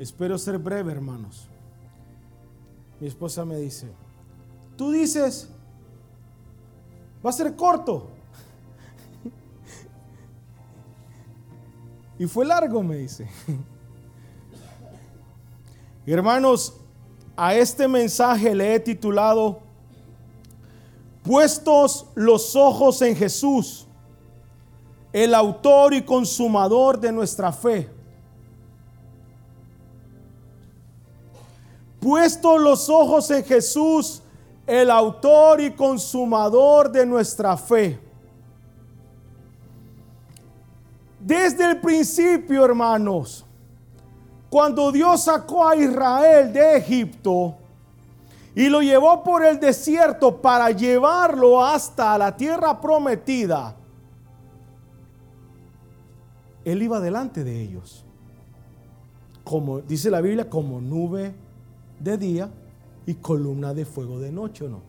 Espero ser breve, hermanos. Mi esposa me dice, tú dices, va a ser corto. Y fue largo, me dice. Hermanos, a este mensaje le he titulado, Puestos los ojos en Jesús, el autor y consumador de nuestra fe. Puestos los ojos en Jesús, el autor y consumador de nuestra fe. Desde el principio, hermanos, cuando Dios sacó a Israel de Egipto y lo llevó por el desierto para llevarlo hasta la tierra prometida, Él iba delante de ellos. Como dice la Biblia, como nube de día y columna de fuego de noche, ¿o no?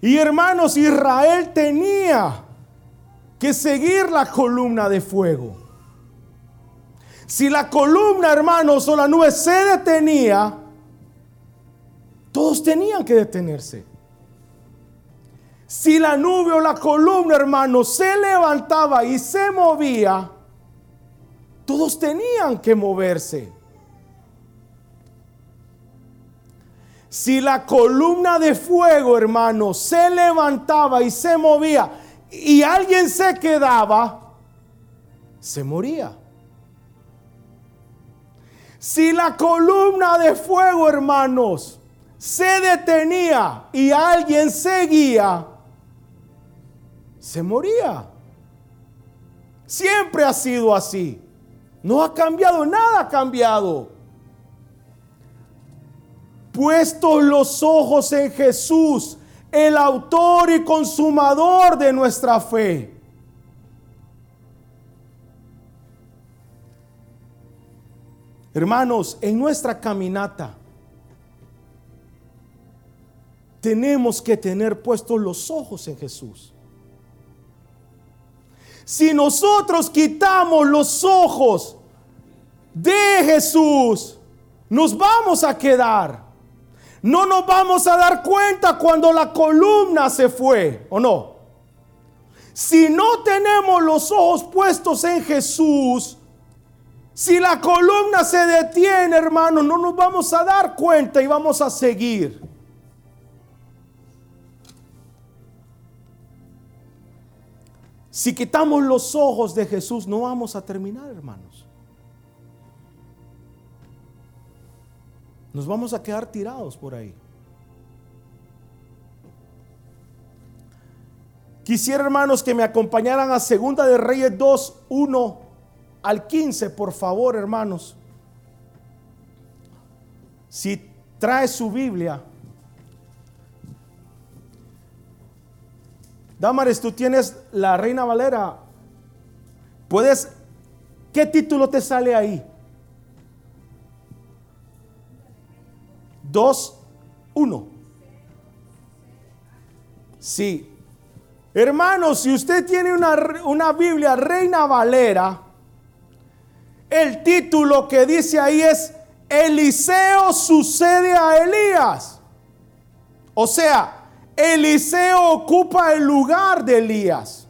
Y hermanos, Israel tenía que seguir la columna de fuego. Si la columna, hermanos, o la nube se detenía, todos tenían que detenerse. Si la nube o la columna, hermanos, se levantaba y se movía, todos tenían que moverse. Si la columna de fuego, hermanos, se levantaba y se movía y alguien se quedaba, se moría. Si la columna de fuego, hermanos, se detenía y alguien seguía, se moría. Siempre ha sido así. No ha cambiado, nada ha cambiado. Puestos los ojos en Jesús, el autor y consumador de nuestra fe. Hermanos, en nuestra caminata tenemos que tener puestos los ojos en Jesús. Si nosotros quitamos los ojos de Jesús, nos vamos a quedar. No nos vamos a dar cuenta cuando la columna se fue, ¿o no? Si no tenemos los ojos puestos en Jesús, si la columna se detiene, hermano, no nos vamos a dar cuenta y vamos a seguir. Si quitamos los ojos de Jesús, no vamos a terminar, hermanos. Nos vamos a quedar tirados por ahí. Quisiera, hermanos, que me acompañaran a Segunda de Reyes 2, 1 al 15, por favor, hermanos. Si trae su Biblia. Damares, tú tienes la Reina Valera. ¿Puedes? ¿Qué título te sale ahí? 2, 1. Sí. Hermanos, si usted tiene una, una Biblia Reina Valera, el título que dice ahí es Eliseo sucede a Elías. O sea, Eliseo ocupa el lugar de Elías.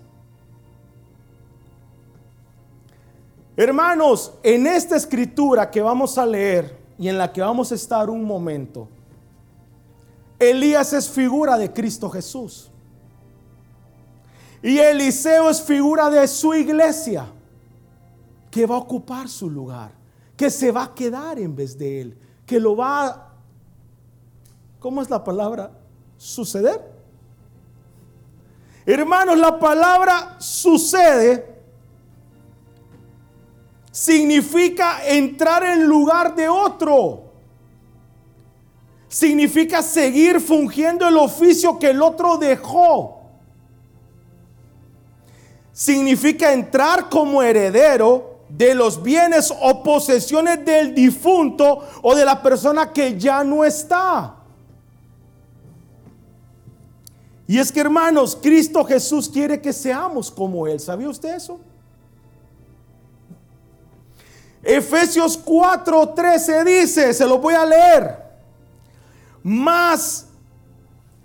Hermanos, en esta escritura que vamos a leer y en la que vamos a estar un momento, Elías es figura de Cristo Jesús. Y Eliseo es figura de su iglesia, que va a ocupar su lugar, que se va a quedar en vez de él, que lo va ¿cómo es la palabra? Suceder. Hermanos, la palabra sucede significa entrar en lugar de otro. Significa seguir fungiendo el oficio que el otro dejó significa entrar como heredero de los bienes o posesiones del difunto o de la persona que ya no está. Y es que hermanos, Cristo Jesús quiere que seamos como Él. ¿Sabía usted eso? Efesios 4:13 dice, se lo voy a leer. Más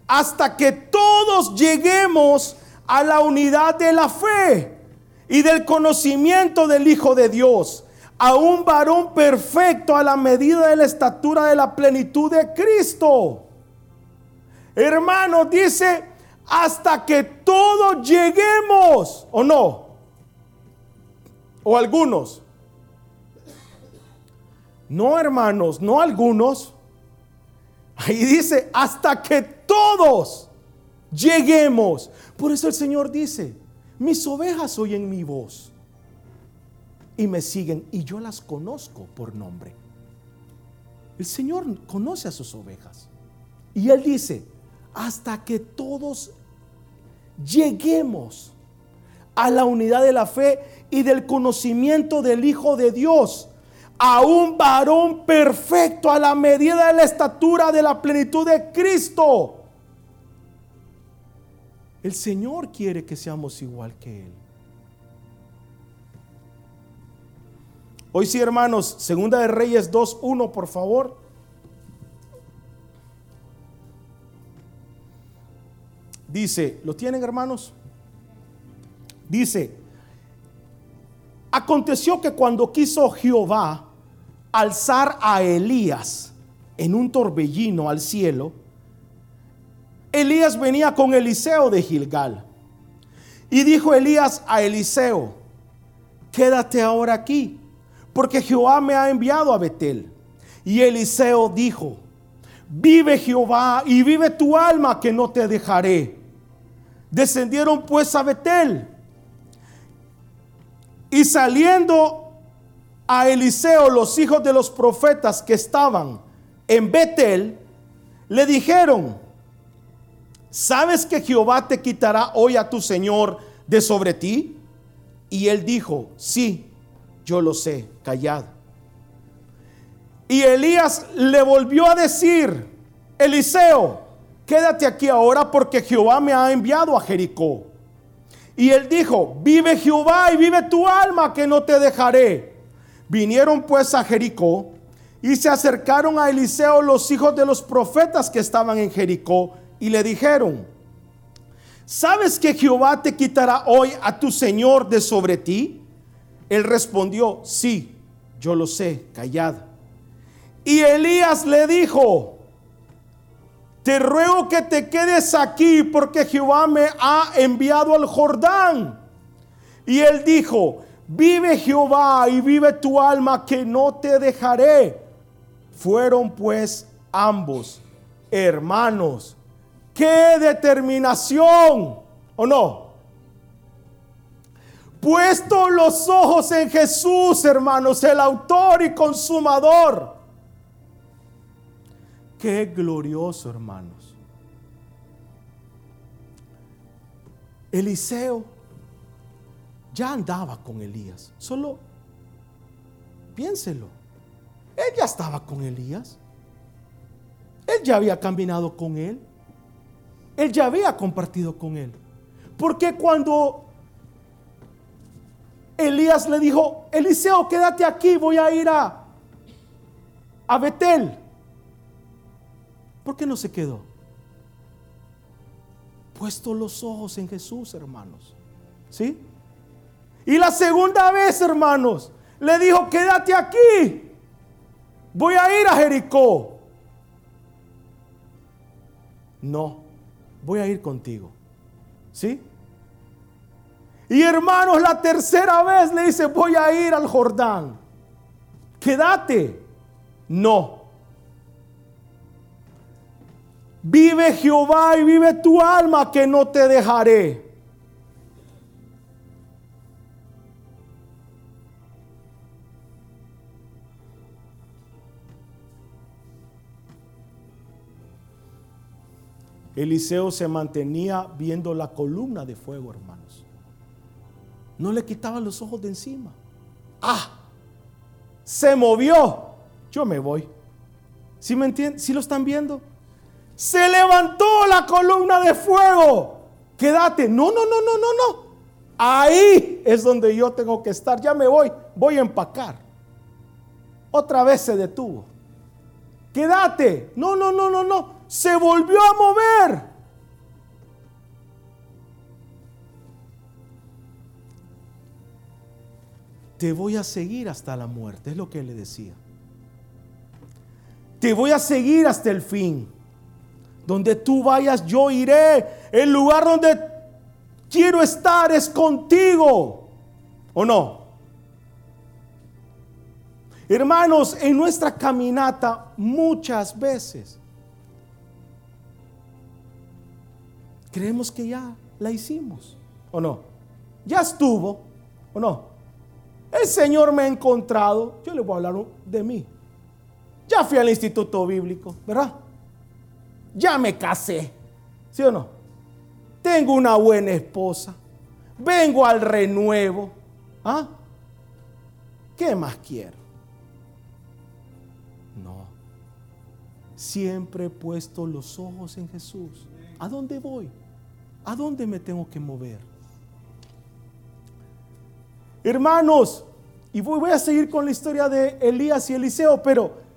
hasta que todos lleguemos a la unidad de la fe y del conocimiento del Hijo de Dios, a un varón perfecto a la medida de la estatura de la plenitud de Cristo. Hermano, dice, hasta que todos lleguemos, ¿o no? O algunos. No, hermanos, no algunos. Ahí dice, hasta que todos lleguemos. Por eso el Señor dice, mis ovejas oyen mi voz y me siguen y yo las conozco por nombre. El Señor conoce a sus ovejas. Y Él dice, hasta que todos lleguemos a la unidad de la fe y del conocimiento del Hijo de Dios, a un varón perfecto a la medida de la estatura de la plenitud de Cristo. El Señor quiere que seamos igual que Él. Hoy sí, hermanos, Segunda de Reyes 2.1, por favor. Dice, ¿lo tienen hermanos? Dice, aconteció que cuando quiso Jehová alzar a Elías en un torbellino al cielo, Elías venía con Eliseo de Gilgal. Y dijo Elías a Eliseo, quédate ahora aquí, porque Jehová me ha enviado a Betel. Y Eliseo dijo, vive Jehová y vive tu alma que no te dejaré. Descendieron pues a Betel. Y saliendo a Eliseo los hijos de los profetas que estaban en Betel, le dijeron, ¿sabes que Jehová te quitará hoy a tu Señor de sobre ti? Y él dijo, sí, yo lo sé, callad. Y Elías le volvió a decir, Eliseo, quédate aquí ahora porque Jehová me ha enviado a Jericó. Y él dijo, vive Jehová y vive tu alma que no te dejaré. Vinieron pues a Jericó y se acercaron a Eliseo los hijos de los profetas que estaban en Jericó y le dijeron, ¿sabes que Jehová te quitará hoy a tu Señor de sobre ti? Él respondió, sí, yo lo sé, callad. Y Elías le dijo, te ruego que te quedes aquí porque Jehová me ha enviado al Jordán. Y él dijo, vive Jehová y vive tu alma que no te dejaré. Fueron pues ambos hermanos. ¡Qué determinación! ¿O no? Puesto los ojos en Jesús, hermanos, el autor y consumador. Qué glorioso, hermanos. Eliseo ya andaba con Elías. Solo piénselo. Él ya estaba con Elías. Él ya había caminado con él. Él ya había compartido con él. Porque cuando Elías le dijo, Eliseo, quédate aquí, voy a ir a, a Betel. ¿Por qué no se quedó? Puesto los ojos en Jesús, hermanos. ¿Sí? Y la segunda vez, hermanos, le dijo, quédate aquí. Voy a ir a Jericó. No, voy a ir contigo. ¿Sí? Y hermanos, la tercera vez le dice, voy a ir al Jordán. Quédate. No. Vive Jehová y vive tu alma que no te dejaré. Eliseo se mantenía viendo la columna de fuego, hermanos. No le quitaba los ojos de encima. Ah, se movió. Yo me voy. ¿Sí me entienden? ¿Sí lo están viendo? Se levantó la columna de fuego. Quédate. No, no, no, no, no, no. Ahí es donde yo tengo que estar. Ya me voy. Voy a empacar. otra vez se detuvo. Quédate. No, no, no, no, no. Se volvió a mover. Te voy a seguir hasta la muerte, es lo que le decía. Te voy a seguir hasta el fin. Donde tú vayas, yo iré. El lugar donde quiero estar es contigo. ¿O no? Hermanos, en nuestra caminata muchas veces creemos que ya la hicimos. ¿O no? Ya estuvo. ¿O no? El Señor me ha encontrado. Yo le voy a hablar de mí. Ya fui al instituto bíblico, ¿verdad? Ya me casé, ¿sí o no? Tengo una buena esposa. Vengo al renuevo. ¿Ah? ¿Qué más quiero? No. Siempre he puesto los ojos en Jesús. ¿A dónde voy? ¿A dónde me tengo que mover? Hermanos, y voy, a seguir con la historia de Elías y Eliseo, pero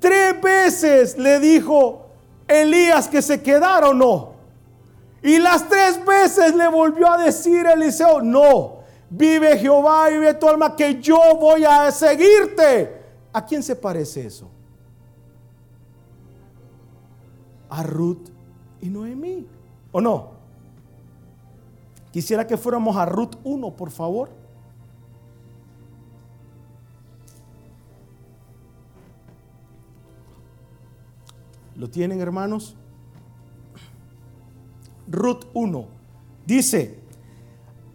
Tres veces le dijo Elías que se quedara o no. Y las tres veces le volvió a decir Eliseo, no, vive Jehová y vive tu alma que yo voy a seguirte. ¿A quién se parece eso? A Ruth y Noemí, ¿o no? Quisiera que fuéramos a Ruth 1, por favor. ¿Lo tienen, hermanos? Ruth 1 dice,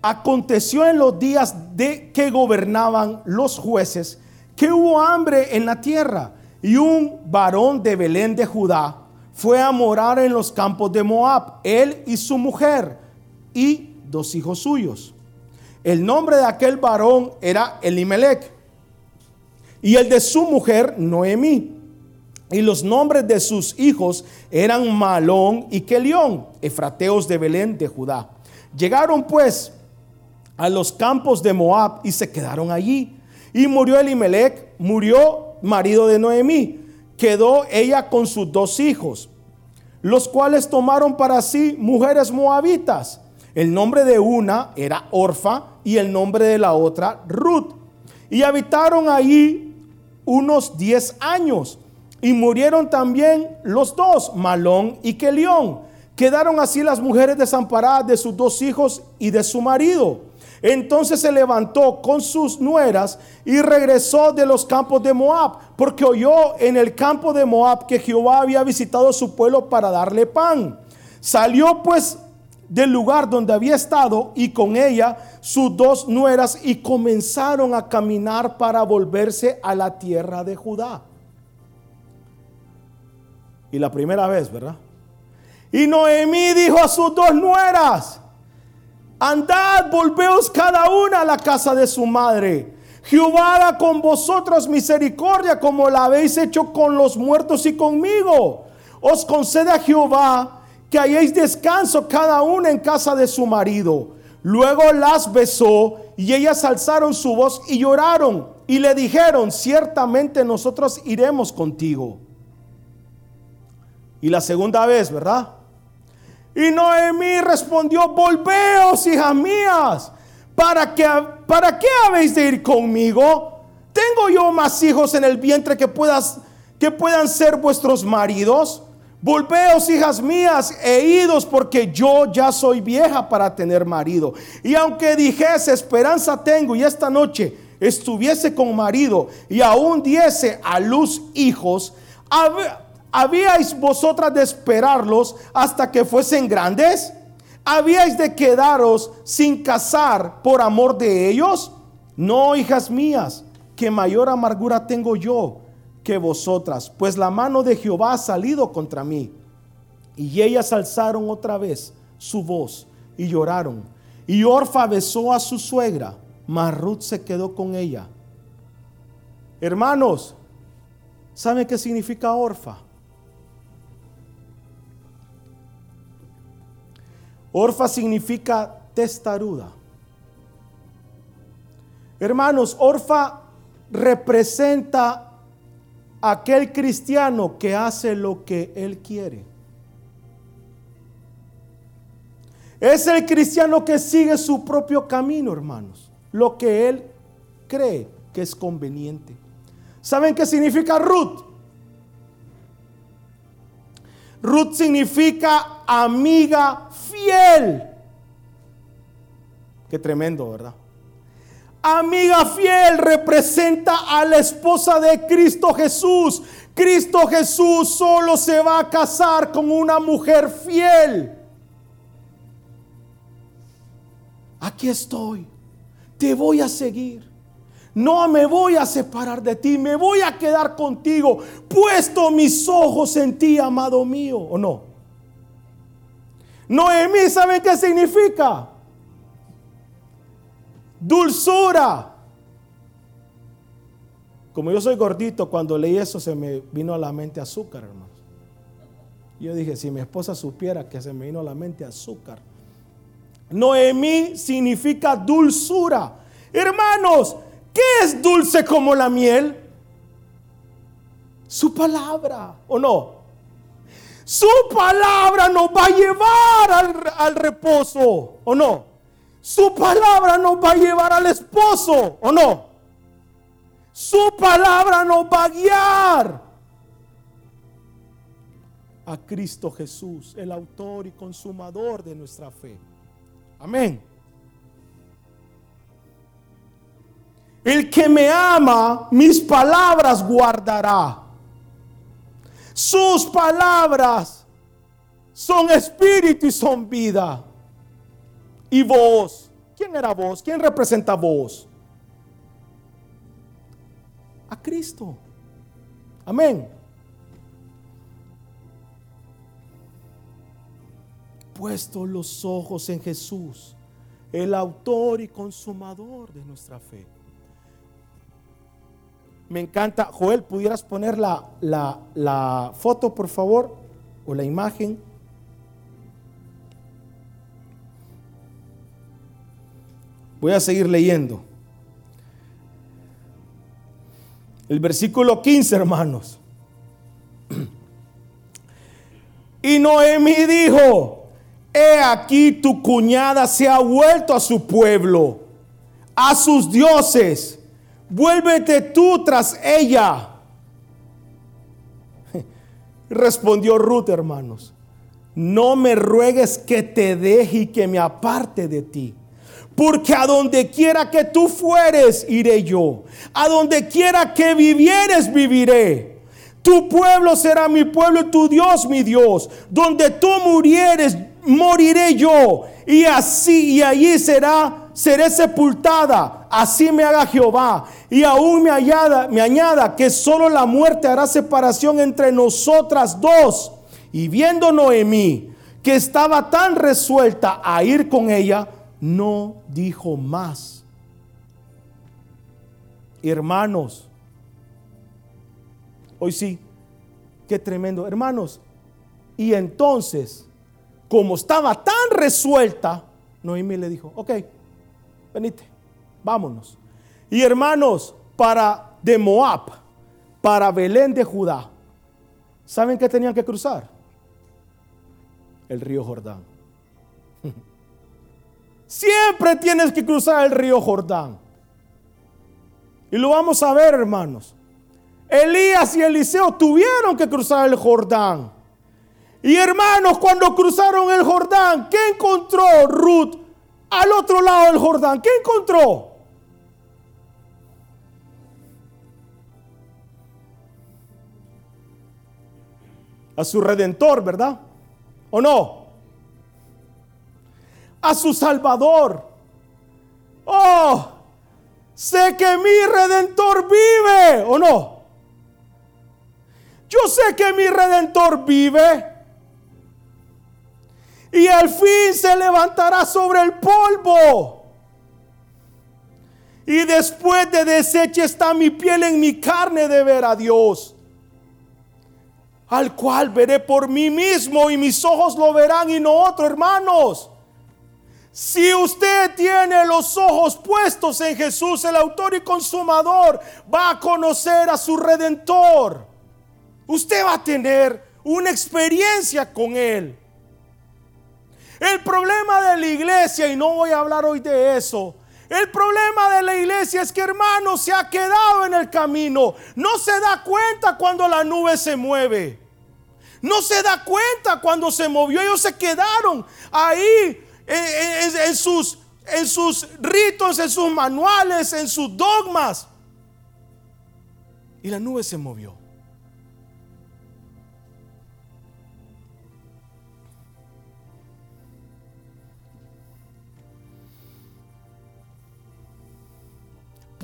aconteció en los días de que gobernaban los jueces que hubo hambre en la tierra y un varón de Belén de Judá fue a morar en los campos de Moab, él y su mujer y dos hijos suyos. El nombre de aquel varón era Elimelech y el de su mujer Noemí. Y los nombres de sus hijos eran Malón y Kelión, efrateos de Belén de Judá. Llegaron pues a los campos de Moab y se quedaron allí. Y murió Elimelech, murió marido de Noemí. Quedó ella con sus dos hijos, los cuales tomaron para sí mujeres moabitas. El nombre de una era Orfa y el nombre de la otra Ruth. Y habitaron allí unos diez años. Y murieron también los dos, Malón y Kelión. Quedaron así las mujeres desamparadas de sus dos hijos y de su marido. Entonces se levantó con sus nueras y regresó de los campos de Moab, porque oyó en el campo de Moab que Jehová había visitado su pueblo para darle pan. Salió pues del lugar donde había estado y con ella sus dos nueras y comenzaron a caminar para volverse a la tierra de Judá y la primera vez, ¿verdad? Y Noemí dijo a sus dos nueras, andad, volveos cada una a la casa de su madre. Jehová haga con vosotros misericordia como la habéis hecho con los muertos y conmigo. Os concede a Jehová que hayáis descanso cada una en casa de su marido. Luego las besó y ellas alzaron su voz y lloraron y le dijeron, ciertamente nosotros iremos contigo. Y la segunda vez, ¿verdad? Y Noemí respondió, volveos, hijas mías, ¿para qué, ¿para qué habéis de ir conmigo? ¿Tengo yo más hijos en el vientre que, puedas, que puedan ser vuestros maridos? Volveos, hijas mías, e idos, porque yo ya soy vieja para tener marido. Y aunque dijese, esperanza tengo, y esta noche estuviese con marido, y aún diese a luz hijos, ¿Habíais vosotras de esperarlos hasta que fuesen grandes? ¿Habíais de quedaros sin casar por amor de ellos? No, hijas mías, que mayor amargura tengo yo que vosotras, pues la mano de Jehová ha salido contra mí. Y ellas alzaron otra vez su voz y lloraron. Y Orfa besó a su suegra, mas Ruth se quedó con ella. Hermanos, ¿saben qué significa Orfa? Orfa significa testaruda. Hermanos, Orfa representa aquel cristiano que hace lo que él quiere. Es el cristiano que sigue su propio camino, hermanos. Lo que él cree que es conveniente. ¿Saben qué significa Ruth? Ruth significa amiga fiel. Qué tremendo, ¿verdad? Amiga fiel representa a la esposa de Cristo Jesús. Cristo Jesús solo se va a casar con una mujer fiel. Aquí estoy. Te voy a seguir. No me voy a separar de ti, me voy a quedar contigo, puesto mis ojos en ti, amado mío, ¿o no? Noemí, ¿saben qué significa? Dulzura. Como yo soy gordito, cuando leí eso se me vino a la mente azúcar, hermanos. Yo dije, si mi esposa supiera que se me vino a la mente azúcar. Noemí significa dulzura. Hermanos, ¿Qué es dulce como la miel? Su palabra, ¿o no? Su palabra nos va a llevar al, reposo, ¿o no? Su palabra nos va a llevar al esposo, ¿o no? Su palabra nos va a guiar a Cristo Jesús, el autor y consumador de nuestra fe. Amén. El que me ama, mis palabras guardará. Sus palabras son espíritu y son vida. Y vos, ¿quién era vos? ¿Quién representa vos? A Cristo. Amén. Puesto los ojos en Jesús, el autor y consumador de nuestra fe. Me encanta. Joel, ¿pudieras poner la, la, foto, por favor? O la imagen. Voy a seguir leyendo. El versículo 15, hermanos. Y Noemí dijo, he aquí tu cuñada se ha vuelto a su pueblo, a sus dioses vuélvete tú tras ella. Respondió Ruth, hermanos, no me ruegues que te deje y que me aparte de ti. Porque a donde quiera que tú fueres, iré yo. A donde quiera que vivieres, viviré. Tu pueblo será mi pueblo y tu Dios mi Dios. Donde tú murieres, moriré yo. Y así y allí será, seré sepultada. Así me haga Jehová y aún me, me añada que solo la muerte hará separación entre nosotras dos. Y viendo Noemí que estaba tan resuelta a ir con ella, no dijo más. Hermanos, hoy sí, qué tremendo. Hermanos, y entonces, como estaba tan resuelta, Noemí le dijo, ok, venite, vámonos. Y hermanos, para de Moab, para Belén de Judá, ¿saben qué tenían que cruzar? El río Jordán. Siempre tienes que cruzar el río Jordán. Y lo vamos a ver, hermanos. Elías y Eliseo tuvieron que cruzar el Jordán. Y hermanos, cuando cruzaron el Jordán, ¿qué encontró Ruth al otro lado del Jordán? ¿Qué encontró? a su redentor, ¿verdad? ¿O no? A su salvador. Oh, sé que mi redentor vive, ¿o no? Yo sé que mi redentor vive. Y al fin se levantará sobre el polvo. Y después de deseche está mi piel en mi carne de ver a Dios al cual veré por mí mismo y mis ojos lo verán y no otro, hermanos. Si usted tiene los ojos puestos en Jesús, el autor y consumador, va a conocer a su redentor. Usted va a tener una experiencia con Él. El problema de la iglesia, y no voy a hablar hoy de eso, el problema de la iglesia es que hermano se ha quedado en el camino. No se da cuenta cuando la nube se mueve. No se da cuenta cuando se movió. Ellos se quedaron ahí en, sus, en sus ritos, en sus manuales, en sus dogmas. Y la nube se movió.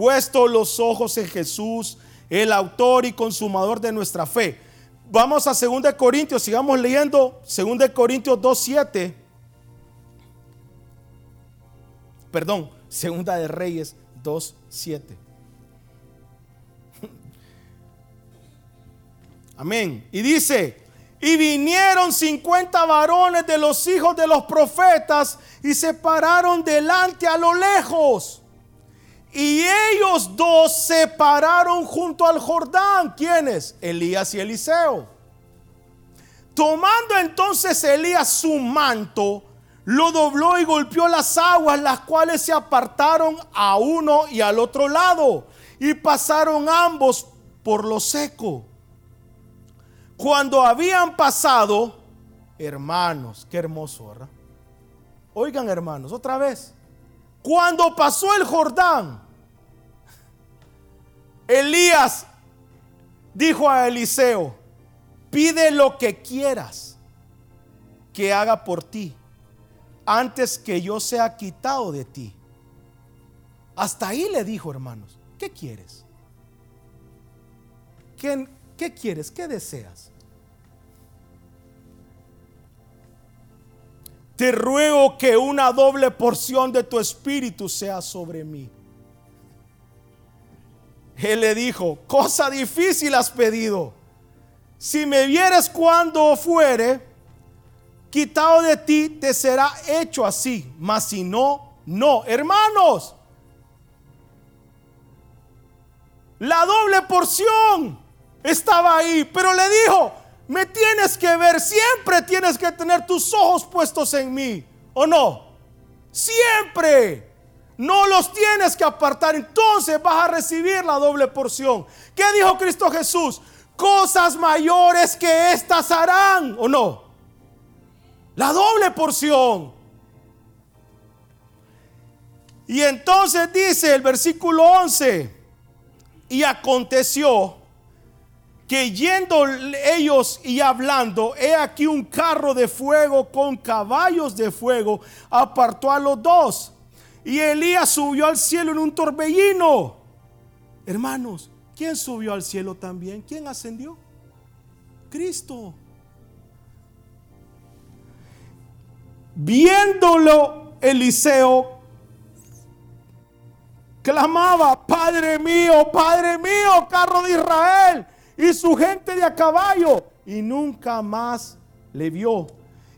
Puesto los ojos en Jesús, el autor y consumador de nuestra fe. Vamos a 2 Corintios, sigamos leyendo 2 Corintios 2.7 perdón, Segunda de Reyes 2.7. Amén. Y dice, y vinieron 50 varones de los hijos de los profetas y se pararon delante a lo lejos. Y ellos dos se pararon junto al Jordán. ¿Quiénes? Elías y Eliseo. Tomando entonces Elías su manto, lo dobló y golpeó las aguas, las cuales se apartaron a uno y al otro lado, y pasaron ambos por lo seco. Cuando habían pasado, hermanos, qué hermoso, ¿verdad? Oigan, hermanos, otra vez. Cuando pasó el Jordán, Elías dijo a Eliseo, pide lo que quieras que haga por ti antes que yo sea quitado de ti. Hasta ahí le dijo, hermanos, ¿qué quieres? ¿Qué, qué quieres? ¿Qué deseas? Te ruego que una doble porción de tu espíritu sea sobre mí. Él le dijo, cosa difícil has pedido. Si me vieres cuando fuere, quitado de ti, te será hecho así. Mas si no, no. Hermanos, la doble porción estaba ahí, pero le dijo, me tienes que ver, siempre tienes que tener tus ojos puestos en mí, ¿o no? Siempre. No los tienes que apartar, entonces vas a recibir la doble porción. ¿Qué dijo Cristo Jesús? Cosas mayores que estas harán, ¿o no? La doble porción. Y entonces dice el versículo 11, y aconteció que yendo ellos y hablando, he aquí un carro de fuego con caballos de fuego apartó a los dos. Y Elías subió al cielo en un torbellino. Hermanos, ¿quién subió al cielo también? ¿Quién ascendió? Cristo. Viéndolo, Eliseo clamaba, Padre mío, Padre mío, carro de Israel y su gente de a caballo. Y nunca más le vio.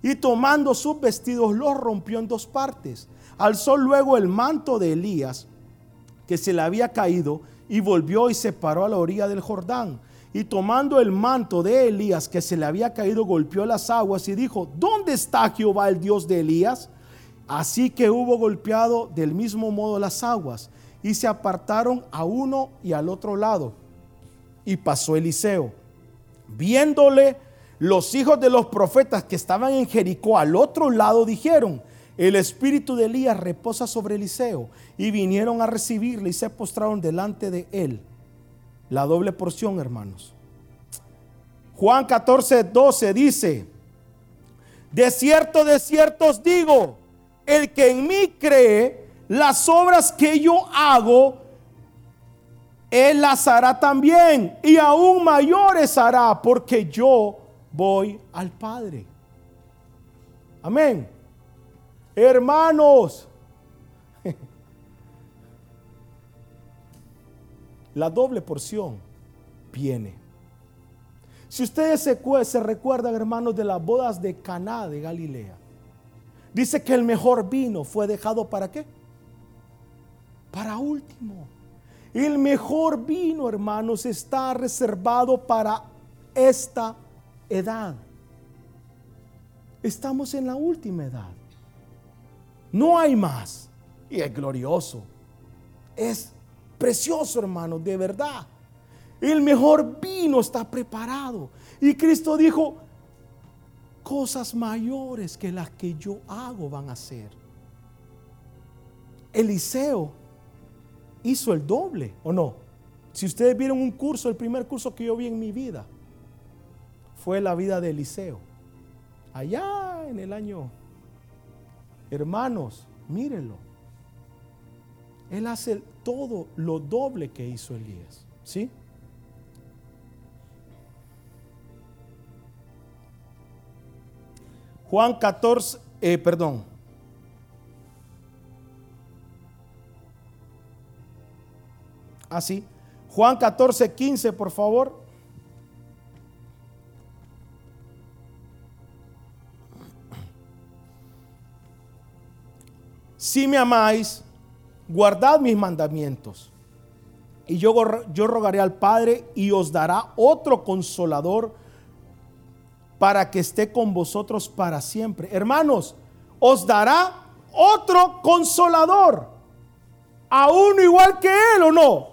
Y tomando sus vestidos los rompió en dos partes. Alzó luego el manto de Elías, que se le había caído, y volvió y se paró a la orilla del Jordán y tomando el manto de Elías que se le había caído, golpeó las aguas y dijo, ¿dónde está Jehová el Dios de Elías? Así que hubo golpeado del mismo modo las aguas y se apartaron a uno y al otro lado. Y pasó Eliseo. Viéndole los hijos de los profetas que estaban en Jericó al otro lado, dijeron, el espíritu de Elías reposa sobre Eliseo. Y vinieron a recibirle y se postraron delante de él la doble porción, hermanos. Juan 14, 12 dice, de cierto, de cierto os digo, el que en mí cree, las obras que yo hago, él las hará también, y aún mayores hará, porque yo voy al Padre. Amén. Hermanos, la doble porción viene. Si ustedes se, se recuerdan, hermanos, de las bodas de Caná de Galilea, Dice que el mejor vino fue dejado para qué? Para último. El mejor vino, hermanos, está reservado para esta edad. Estamos en la última edad. No hay más. Y es glorioso. Es precioso, hermano, de verdad. El mejor vino está preparado. Y Cristo dijo, cosas mayores que las que yo hago van a ser. Eliseo hizo el doble, ¿o no? Si ustedes vieron un curso, el primer curso que yo vi en mi vida fue la vida de Eliseo. Allá en el año, hermanos, mírenlo. Él hace todo lo doble que hizo Elías, ¿sí? Juan 14, eh, perdón. Así. Juan 14, 15, por favor. Si me amáis, guardad mis mandamientos. Y yo, yo rogaré al Padre y os dará otro consolador para que esté con vosotros para siempre. Hermanos, os dará otro consolador. A uno igual que él o no.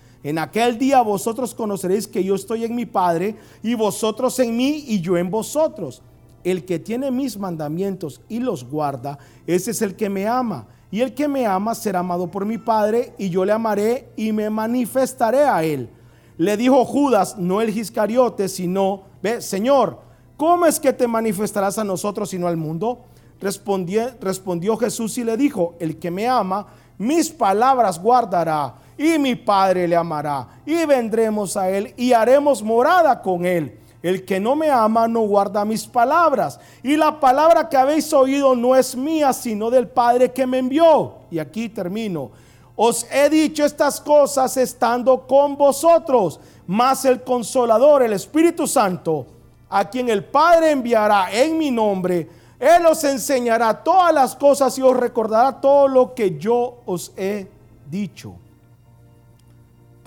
En aquel día vosotros conoceréis que yo estoy en mi Padre y vosotros en mí y yo en vosotros. El que tiene mis mandamientos y los guarda, ese es el que me ama. Y el que me ama será amado por mi Padre y yo le amaré y me manifestaré a él. Le dijo Judas, no el Iscariote, sino, ve, Señor, ¿cómo es que te manifestarás a nosotros y no al mundo? Respondió, respondió Jesús y le dijo, el que me ama, mis palabras guardará y mi Padre le amará y vendremos a él y haremos morada con él. El que no me ama no guarda mis palabras. Y la palabra que habéis oído no es mía, sino del Padre que me envió. Y aquí termino. Os he dicho estas cosas estando con vosotros, mas el consolador, el Espíritu Santo, a quien el Padre enviará en mi nombre, Él os enseñará todas las cosas y os recordará todo lo que yo os he dicho.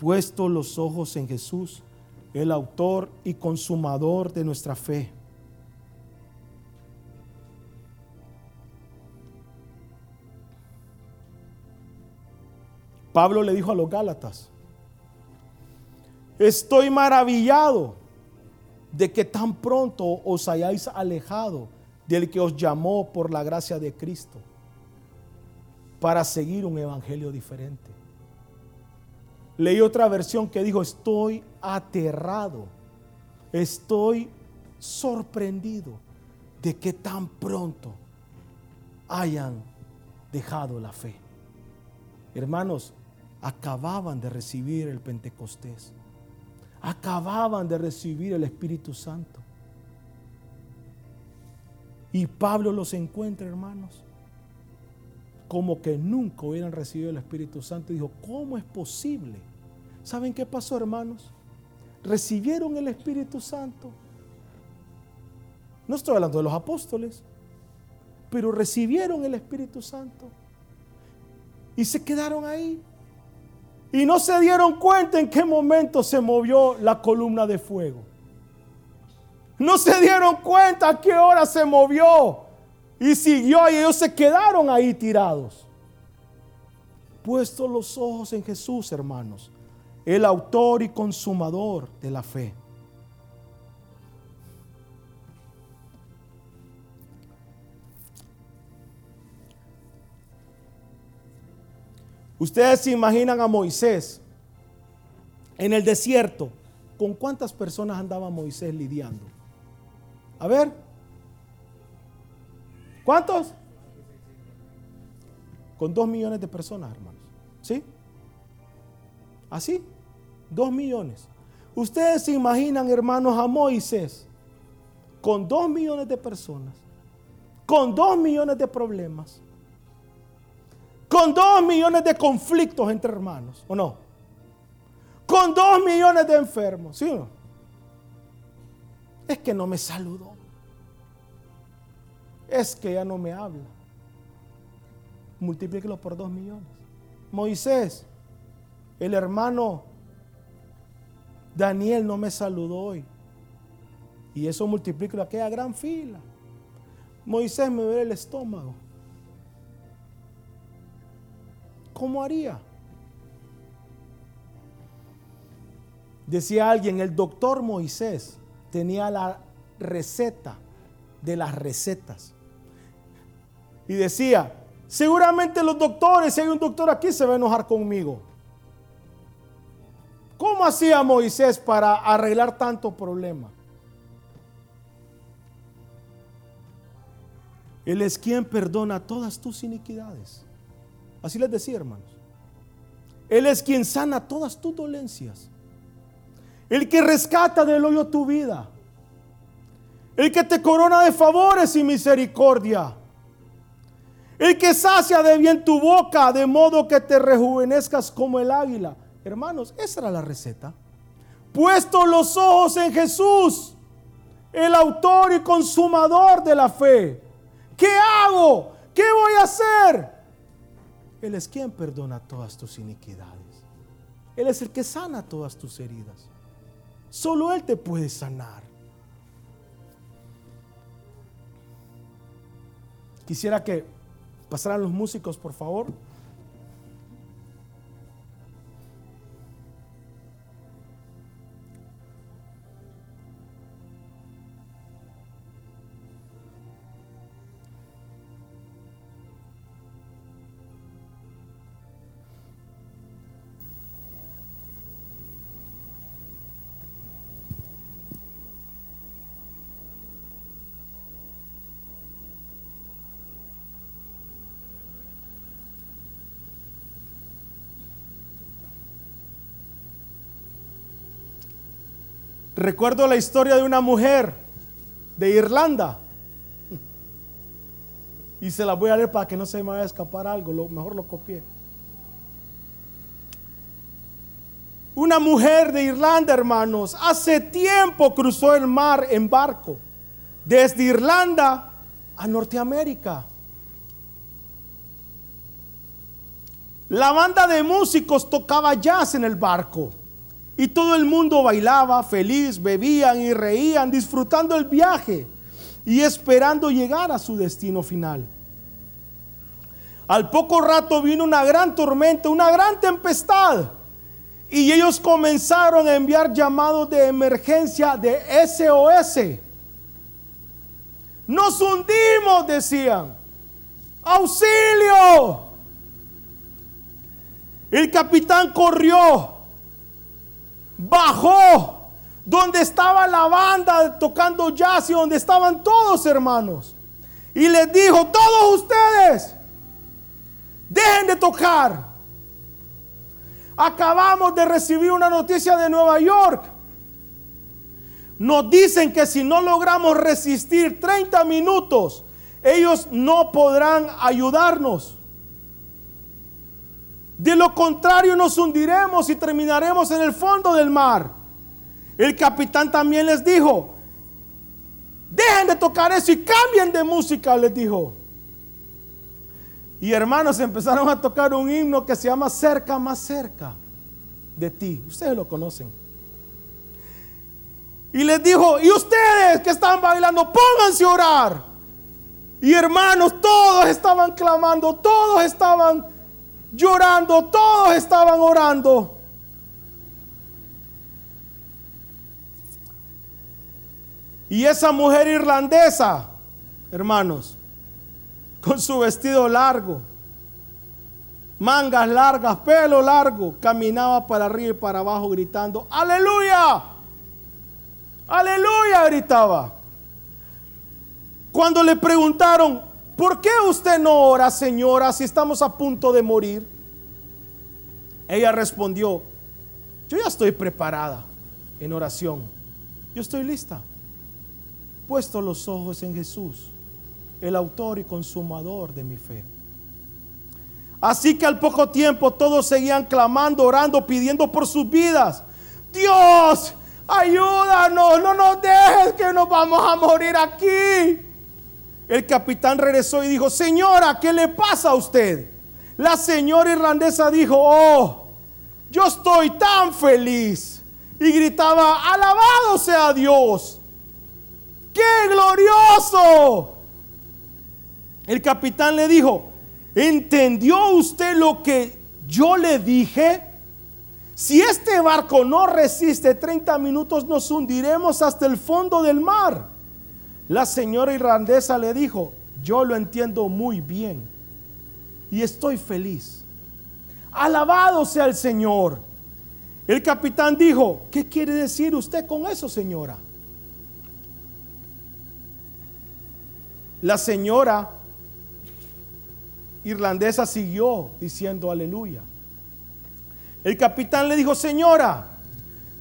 Puesto los ojos en Jesús, el autor y consumador de nuestra fe. Pablo le dijo a los Gálatas, estoy maravillado de que tan pronto os hayáis alejado del que os llamó por la gracia de Cristo para seguir un evangelio diferente. Leí otra versión que dijo, estoy aterrado, estoy sorprendido de que tan pronto hayan dejado la fe. Hermanos, acababan de recibir el Pentecostés acababan de recibir el Espíritu Santo. Y Pablo los encuentra, hermanos, como que nunca hubieran recibido el Espíritu Santo. Y dijo, ¿cómo es posible? ¿Saben qué pasó, hermanos? Recibieron el Espíritu Santo. No estoy hablando de los apóstoles, pero recibieron el Espíritu Santo. Y se quedaron ahí. Y no se dieron cuenta en qué momento se movió la columna de fuego. No se dieron cuenta a qué hora se movió. Y siguió y ellos se quedaron ahí tirados. Puesto los ojos en Jesús, hermanos, el autor y consumador de la fe. Ustedes se imaginan a Moisés en el desierto. ¿Con cuántas personas andaba Moisés lidiando? A ver. ¿Cuántos? con dos millones de personas, hermanos. ¿Sí? Así, dos millones. Ustedes se imaginan, hermanos, a Moisés con dos millones de personas, con dos millones de problemas, con dos millones de conflictos entre hermanos, ¿o no? Con dos millones de enfermos, ¿sí o no? Es que no me saludó. Es que ya no me habla. Multiplíquelo por dos millones. Moisés, el hermano Daniel no me saludó hoy. Y eso multiplica aquella gran fila. Moisés me ve el estómago. ¿Cómo haría? Decía alguien, el doctor Moisés tenía la receta de las recetas. Y decía, seguramente los doctores, si hay un doctor aquí, se va a enojar conmigo. ¿Cómo hacía Moisés para arreglar tanto problema? Él es quien perdona todas tus iniquidades. Así les decía, hermanos. Él es quien sana todas tus dolencias. El que rescata del hoyo tu vida. El que te corona de favores y misericordia. El que sacia de bien tu boca de modo que te rejuvenezcas como el águila. Hermanos, esa era la receta. Puesto los ojos en Jesús, el autor y consumador de la fe. ¿Qué hago? ¿Qué voy a hacer? Él es quien perdona todas tus iniquidades. Él es el que sana todas tus heridas. Solo Él te puede sanar. Quisiera que pasaran los músicos, por favor. Recuerdo la historia de una mujer de Irlanda. Y se la voy a leer para que no se me vaya a escapar algo. Lo, mejor lo copié. Una mujer de Irlanda, hermanos, hace tiempo cruzó el mar en barco. Desde Irlanda a Norteamérica. La banda de músicos tocaba jazz en el barco. Y todo el mundo bailaba feliz, bebían y reían, disfrutando el viaje y esperando llegar a su destino final. Al poco rato vino una gran tormenta, una gran tempestad. Y ellos comenzaron a enviar llamados de emergencia de SOS. Nos hundimos, decían. Auxilio. El capitán corrió bajó donde estaba la banda tocando jazz y donde estaban todos hermanos. Y les dijo, todos ustedes, dejen de tocar. Acabamos de recibir una noticia de Nueva York. Nos dicen que si no logramos resistir 30 minutos, ellos no podrán ayudarnos. De lo contrario nos hundiremos y terminaremos en el fondo del mar. El capitán también les dijo, dejen de tocar eso y cambien de música, les dijo. Y hermanos empezaron a tocar un himno que se llama Cerca más cerca de ti. Ustedes lo conocen. Y les dijo, y ustedes que están bailando, pónganse a orar. Y hermanos, todos estaban clamando, todos estaban llorando, todos estaban orando. Y esa mujer irlandesa, hermanos, con su vestido largo, mangas largas, pelo largo, caminaba para arriba y para abajo gritando, aleluya, aleluya, gritaba. Cuando le preguntaron, ¿por qué usted no ora, señora, si estamos a punto de morir? Ella respondió, yo ya estoy preparada en oración. Yo estoy lista. Puesto los ojos en Jesús, el autor y consumador de mi fe. Así que al poco tiempo todos seguían clamando, orando, pidiendo por sus vidas. Dios, ayúdanos, no nos dejes que nos vamos a morir aquí. El capitán regresó y dijo, señora, ¿qué le pasa a usted? La señora irlandesa dijo, oh, yo estoy tan feliz. Y gritaba, alabado sea Dios. ¡Qué glorioso! El capitán le dijo, ¿entendió usted lo que yo le dije? Si este barco no resiste 30 minutos, nos hundiremos hasta el fondo del mar. La señora irlandesa le dijo, yo lo entiendo muy bien y estoy feliz. Alabado sea el Señor. El capitán dijo, ¿qué quiere decir usted con eso, señora? La señora irlandesa siguió diciendo aleluya. El capitán le dijo, señora,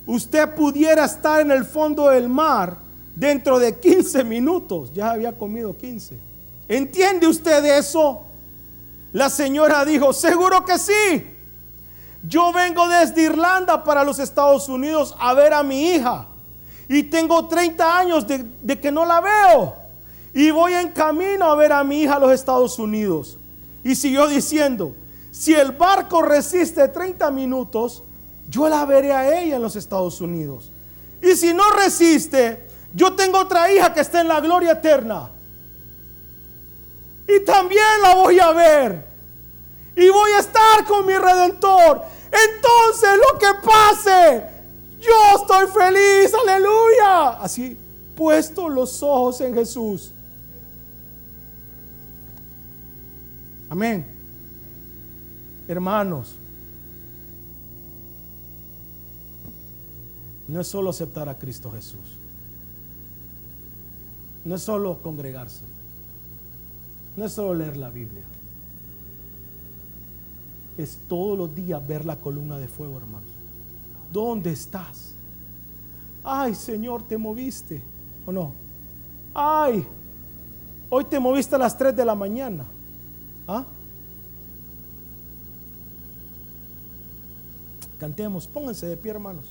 usted pudiera estar en el fondo del mar dentro de 15 minutos. Ya había comido 15. ¿Entiende usted eso? La señora dijo, seguro que sí. Yo vengo desde Irlanda para los Estados Unidos a ver a mi hija. Y tengo 30 años de, que no la veo. Y voy en camino a ver a mi hija a los Estados Unidos. Y siguió diciendo, si el barco resiste 30 minutos, yo la veré a ella en los Estados Unidos. Y si no resiste, yo tengo otra hija que está en la gloria eterna. Y también la voy a ver. Y voy a estar con mi redentor. Entonces lo que pase, yo estoy feliz. Aleluya. Así, puesto los ojos en Jesús. Amén hermanos, no es solo aceptar a Cristo Jesús. No es solo congregarse. No es solo leer la Biblia. Es todos los días ver la columna de fuego, hermanos. ¿Dónde estás? Ay, Señor, te moviste. ¿O no? Ay, hoy te moviste a las 3 de la mañana. ¿Ah? Cantemos, pónganse de pie, hermanos.